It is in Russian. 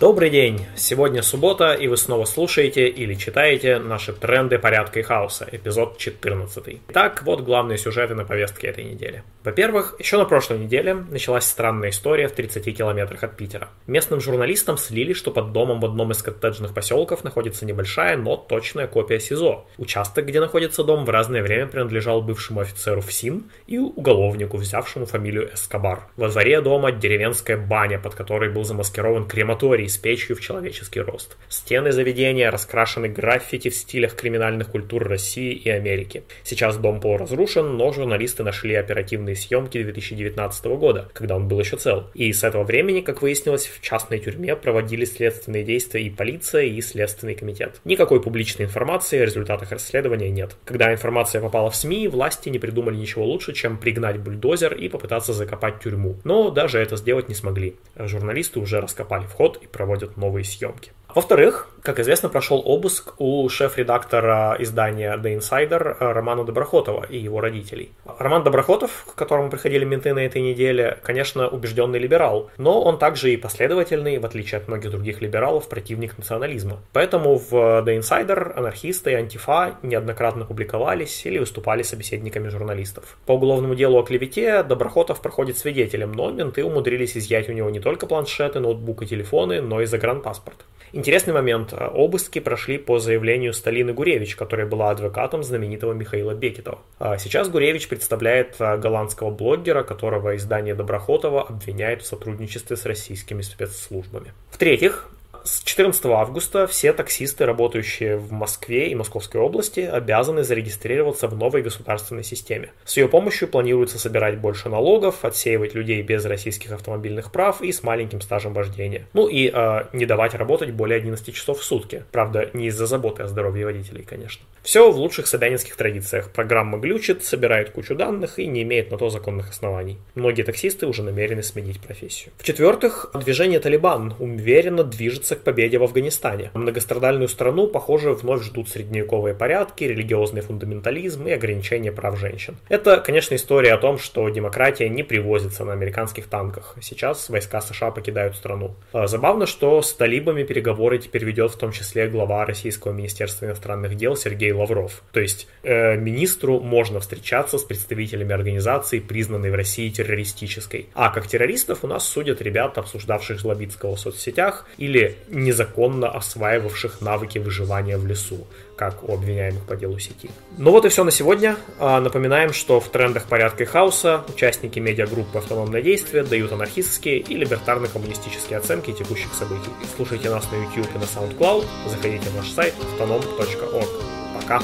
Добрый день! Сегодня суббота, и вы снова слушаете или читаете наши тренды порядка и хаоса, эпизод 14. Итак, вот главные сюжеты на повестке этой недели. Во-первых, еще на прошлой неделе началась странная история в 30 километрах от Питера. Местным журналистам слили, что под домом в одном из коттеджных поселков находится небольшая, но точная копия СИЗО. Участок, где находится дом, в разное время принадлежал бывшему офицеру ФСИН и уголовнику, взявшему фамилию Эскобар. Во дворе дома деревенская баня, под которой был замаскирован крематорий печью в человеческий рост. Стены заведения раскрашены граффити в стилях криминальных культур России и Америки. Сейчас дом полуразрушен, но журналисты нашли оперативные съемки 2019 года, когда он был еще цел. И с этого времени, как выяснилось, в частной тюрьме проводили следственные действия и полиция, и Следственный комитет. Никакой публичной информации о результатах расследования нет. Когда информация попала в СМИ, власти не придумали ничего лучше, чем пригнать бульдозер и попытаться закопать тюрьму. Но даже это сделать не смогли. Журналисты уже раскопали вход и проводят новые съемки. Во-вторых, как известно, прошел обыск у шеф-редактора издания The Insider Романа Доброхотова и его родителей. Роман Доброхотов, к которому приходили менты на этой неделе, конечно, убежденный либерал, но он также и последовательный, в отличие от многих других либералов, противник национализма. Поэтому в The Insider анархисты и антифа неоднократно публиковались или выступали собеседниками журналистов. По уголовному делу о клевете Доброхотов проходит свидетелем, но менты умудрились изъять у него не только планшеты, ноутбук и телефоны, но и загранпаспорт. Интересный момент. Обыски прошли по заявлению Сталины Гуревич, которая была адвокатом знаменитого Михаила Бекетова. А сейчас Гуревич представляет а, голландского блогера, которого издание Доброхотова обвиняет в сотрудничестве с российскими спецслужбами. В-третьих, с 14 августа все таксисты, работающие в Москве и Московской области, обязаны зарегистрироваться в новой государственной системе. С ее помощью планируется собирать больше налогов, отсеивать людей без российских автомобильных прав и с маленьким стажем вождения. Ну и э, не давать работать более 11 часов в сутки. Правда, не из-за заботы о здоровье водителей, конечно. Все в лучших собянинских традициях. Программа глючит, собирает кучу данных и не имеет на то законных оснований. Многие таксисты уже намерены сменить профессию. В-четвертых, движение Талибан уверенно движется к победе в Афганистане. Многострадальную страну, похоже, вновь ждут средневековые порядки, религиозный фундаментализм и ограничение прав женщин. Это, конечно, история о том, что демократия не привозится на американских танках. Сейчас войска США покидают страну. А, забавно, что с талибами переговоры теперь ведет в том числе глава Российского Министерства иностранных дел Сергей Лавров. То есть э, министру можно встречаться с представителями организации, признанной в России террористической. А как террористов у нас судят ребят, обсуждавших Жлобицкого в соцсетях, или незаконно осваивавших навыки выживания в лесу, как у обвиняемых по делу сети. Ну вот и все на сегодня. А, напоминаем, что в трендах порядка и хаоса участники медиагруппы «Автономное действие» дают анархистские и либертарно-коммунистические оценки текущих событий. Слушайте нас на YouTube и на SoundCloud, заходите в наш сайт autonom.org. Пока!